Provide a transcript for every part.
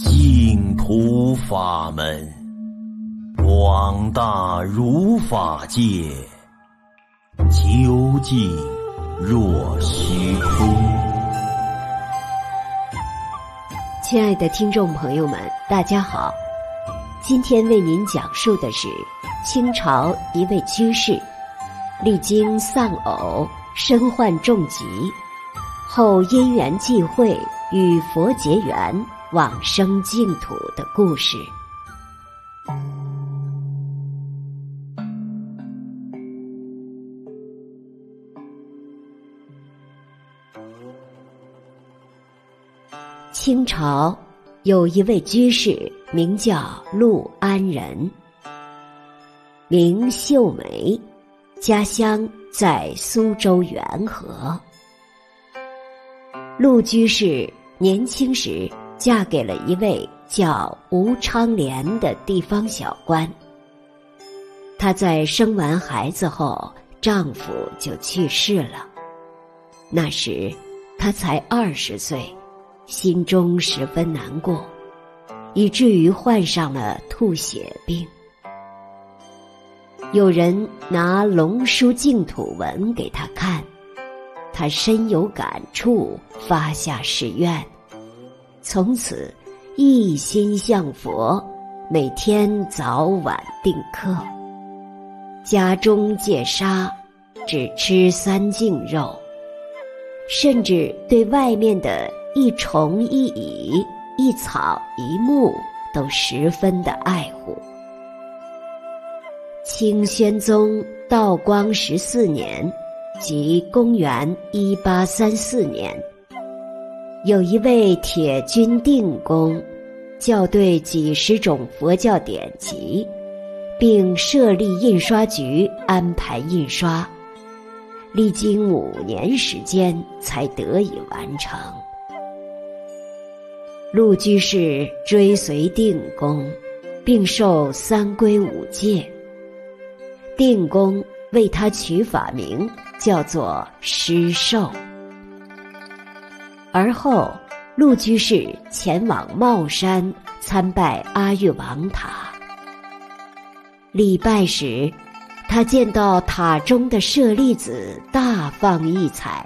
净土法门，广大如法界，究竟若虚空。亲爱的听众朋友们，大家好，今天为您讲述的是清朝一位居士，历经丧偶、身患重疾，后因缘际会与佛结缘。往生净土的故事。清朝有一位居士，名叫陆安仁，名秀梅，家乡在苏州元和。陆居士年轻时，嫁给了一位叫吴昌莲的地方小官。她在生完孩子后，丈夫就去世了。那时她才二十岁，心中十分难过，以至于患上了吐血病。有人拿《龙书净土文》给她看，她深有感触，发下誓愿。从此，一心向佛，每天早晚定课，家中戒杀，只吃三净肉，甚至对外面的一虫一蚁、一草一木都十分的爱护。清宣宗道光十四年，即公元一八三四年。有一位铁军定公，校对几十种佛教典籍，并设立印刷局安排印刷，历经五年时间才得以完成。陆居士追随定公，并受三皈五戒。定公为他取法名，叫做师寿。而后，陆居士前往帽山参拜阿育王塔。礼拜时，他见到塔中的舍利子大放异彩。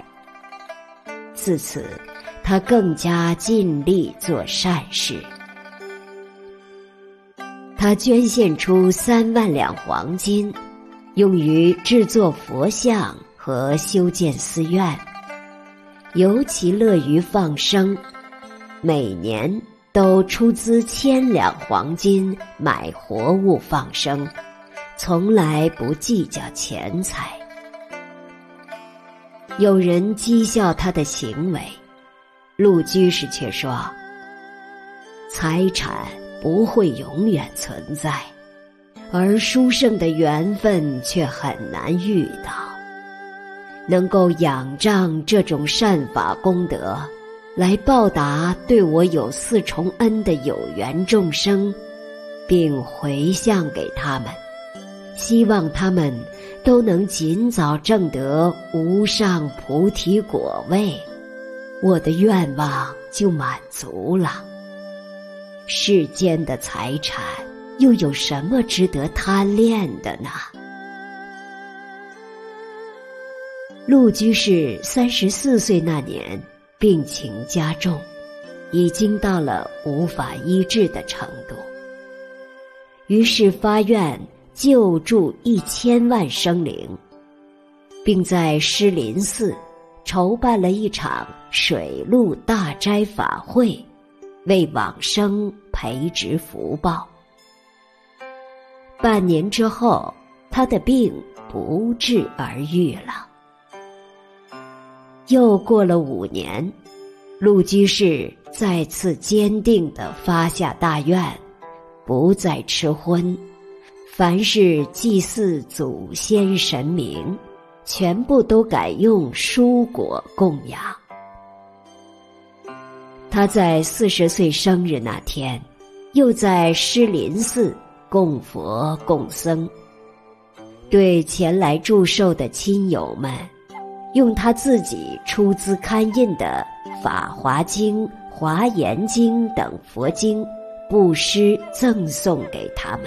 自此，他更加尽力做善事。他捐献出三万两黄金，用于制作佛像和修建寺院。尤其乐于放生，每年都出资千两黄金买活物放生，从来不计较钱财。有人讥笑他的行为，陆居士却说：“财产不会永远存在，而殊胜的缘分却很难遇到。”能够仰仗这种善法功德，来报答对我有四重恩的有缘众生，并回向给他们，希望他们都能尽早证得无上菩提果位，我的愿望就满足了。世间的财产又有什么值得贪恋的呢？陆居士三十四岁那年，病情加重，已经到了无法医治的程度。于是发愿救助一千万生灵，并在狮林寺筹办了一场水陆大斋法会，为往生培植福报。半年之后，他的病不治而愈了。又过了五年，陆居士再次坚定地发下大愿，不再吃荤，凡是祭祀祖先神明，全部都改用蔬果供养。他在四十岁生日那天，又在狮林寺供佛供僧，对前来祝寿的亲友们。用他自己出资刊印的《法华经》华严经等佛经，布施赠送给他们。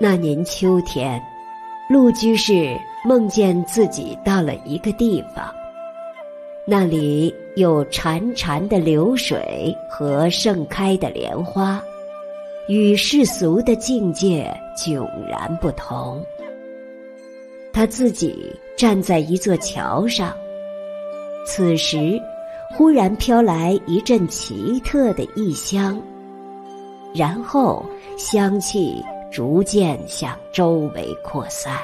那年秋天，陆居士梦见自己到了一个地方，那里有潺潺的流水和盛开的莲花，与世俗的境界迥然不同。他自己站在一座桥上，此时忽然飘来一阵奇特的异香，然后香气逐渐向周围扩散。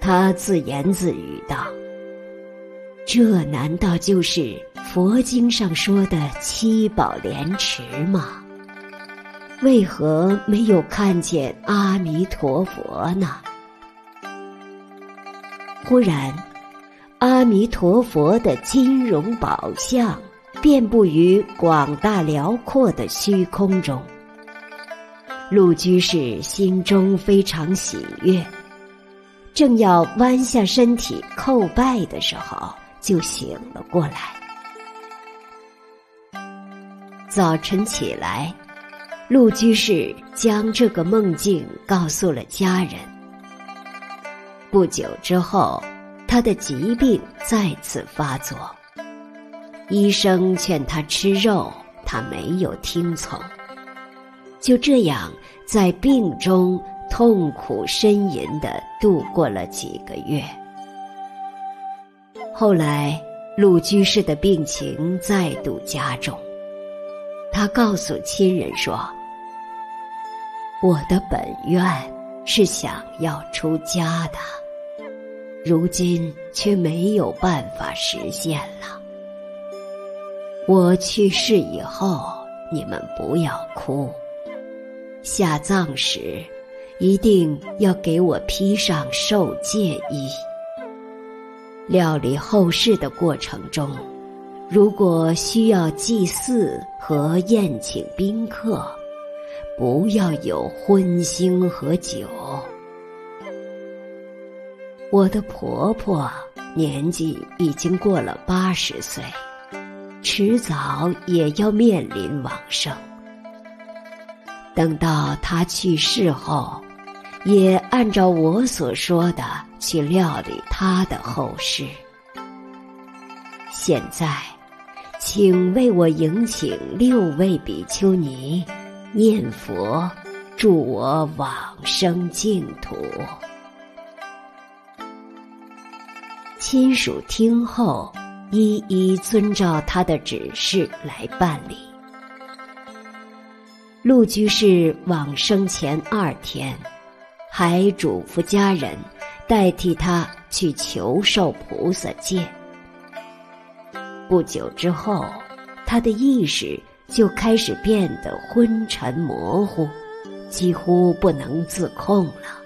他自言自语道：“这难道就是佛经上说的七宝莲池吗？为何没有看见阿弥陀佛呢？”忽然，阿弥陀佛的金容宝相遍布于广大辽阔的虚空中。陆居士心中非常喜悦，正要弯下身体叩拜的时候，就醒了过来。早晨起来，陆居士将这个梦境告诉了家人。不久之后，他的疾病再次发作。医生劝他吃肉，他没有听从。就这样，在病中痛苦呻吟的度过了几个月。后来，陆居士的病情再度加重。他告诉亲人说：“我的本愿是想要出家的。”如今却没有办法实现了。我去世以后，你们不要哭。下葬时，一定要给我披上受戒衣。料理后事的过程中，如果需要祭祀和宴请宾客，不要有荤腥和酒。我的婆婆年纪已经过了八十岁，迟早也要面临往生。等到她去世后，也按照我所说的去料理她的后事。现在，请为我迎请六位比丘尼念佛，助我往生净土。亲属听后，一一遵照他的指示来办理。陆居士往生前二天，还嘱咐家人代替他去求受菩萨戒。不久之后，他的意识就开始变得昏沉模糊，几乎不能自控了。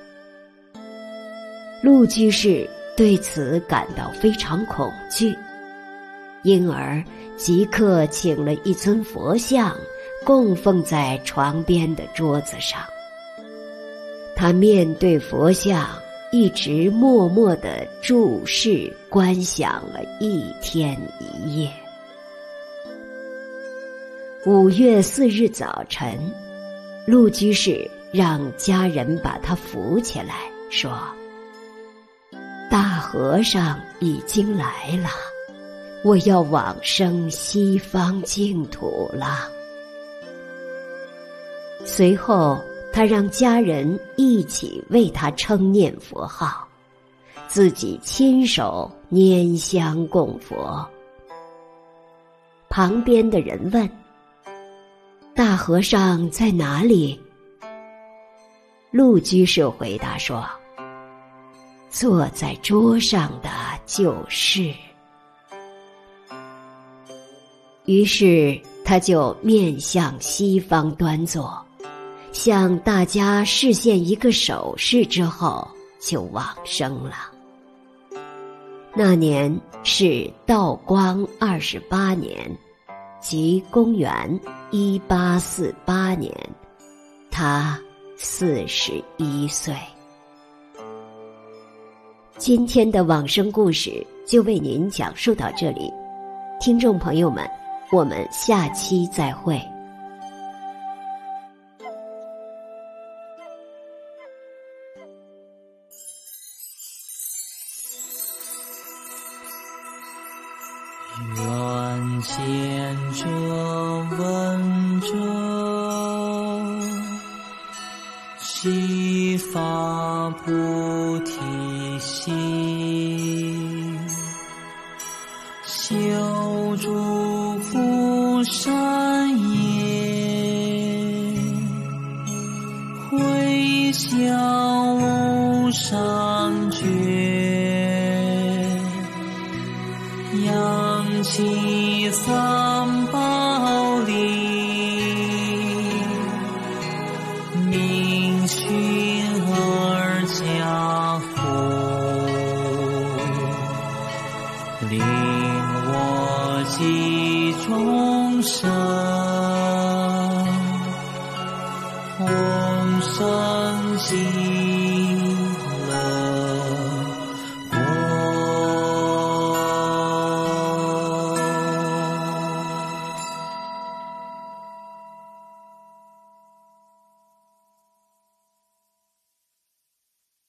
陆居士。对此感到非常恐惧，因而即刻请了一尊佛像，供奉在床边的桌子上。他面对佛像，一直默默地注视观想了一天一夜。五月四日早晨，陆居士让家人把他扶起来，说。大和尚已经来了，我要往生西方净土了。随后，他让家人一起为他称念佛号，自己亲手拈香供佛。旁边的人问：“大和尚在哪里？”陆居士回答说。坐在桌上的就是。于是他就面向西方端坐，向大家示现一个手势之后，就往生了。那年是道光二十八年，即公元一八四八年，他四十一岁。今天的往生故事就为您讲述到这里，听众朋友们，我们下期再会。悉发菩提心，修诸福善业，回向无上觉。扬起三心。